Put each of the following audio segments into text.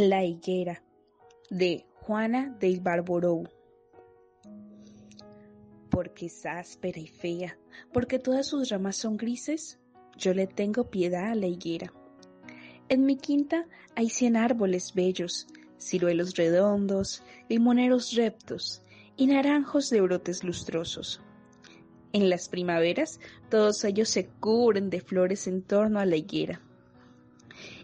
La higuera de Juana de Barborou. Porque es áspera y fea, porque todas sus ramas son grises, yo le tengo piedad a la higuera. En mi quinta hay cien árboles bellos, ciruelos redondos, limoneros reptos y naranjos de brotes lustrosos. En las primaveras todos ellos se cubren de flores en torno a la higuera.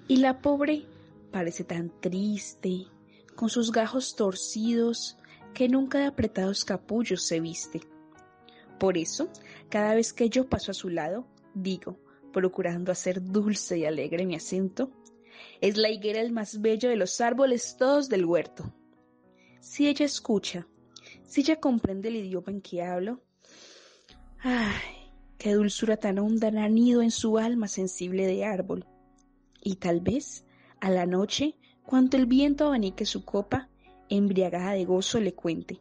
Y la pobre Parece tan triste, con sus gajos torcidos, que nunca de apretados capullos se viste. Por eso, cada vez que yo paso a su lado, digo, procurando hacer dulce y alegre mi acento, es la higuera el más bello de los árboles todos del huerto. Si ella escucha, si ella comprende el idioma en que hablo, ay, qué dulzura tan honda han anido en su alma sensible de árbol. Y tal vez a la noche, cuando el viento abanique su copa, embriagada de gozo le cuente.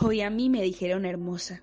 Hoy a mí me dijeron hermosa.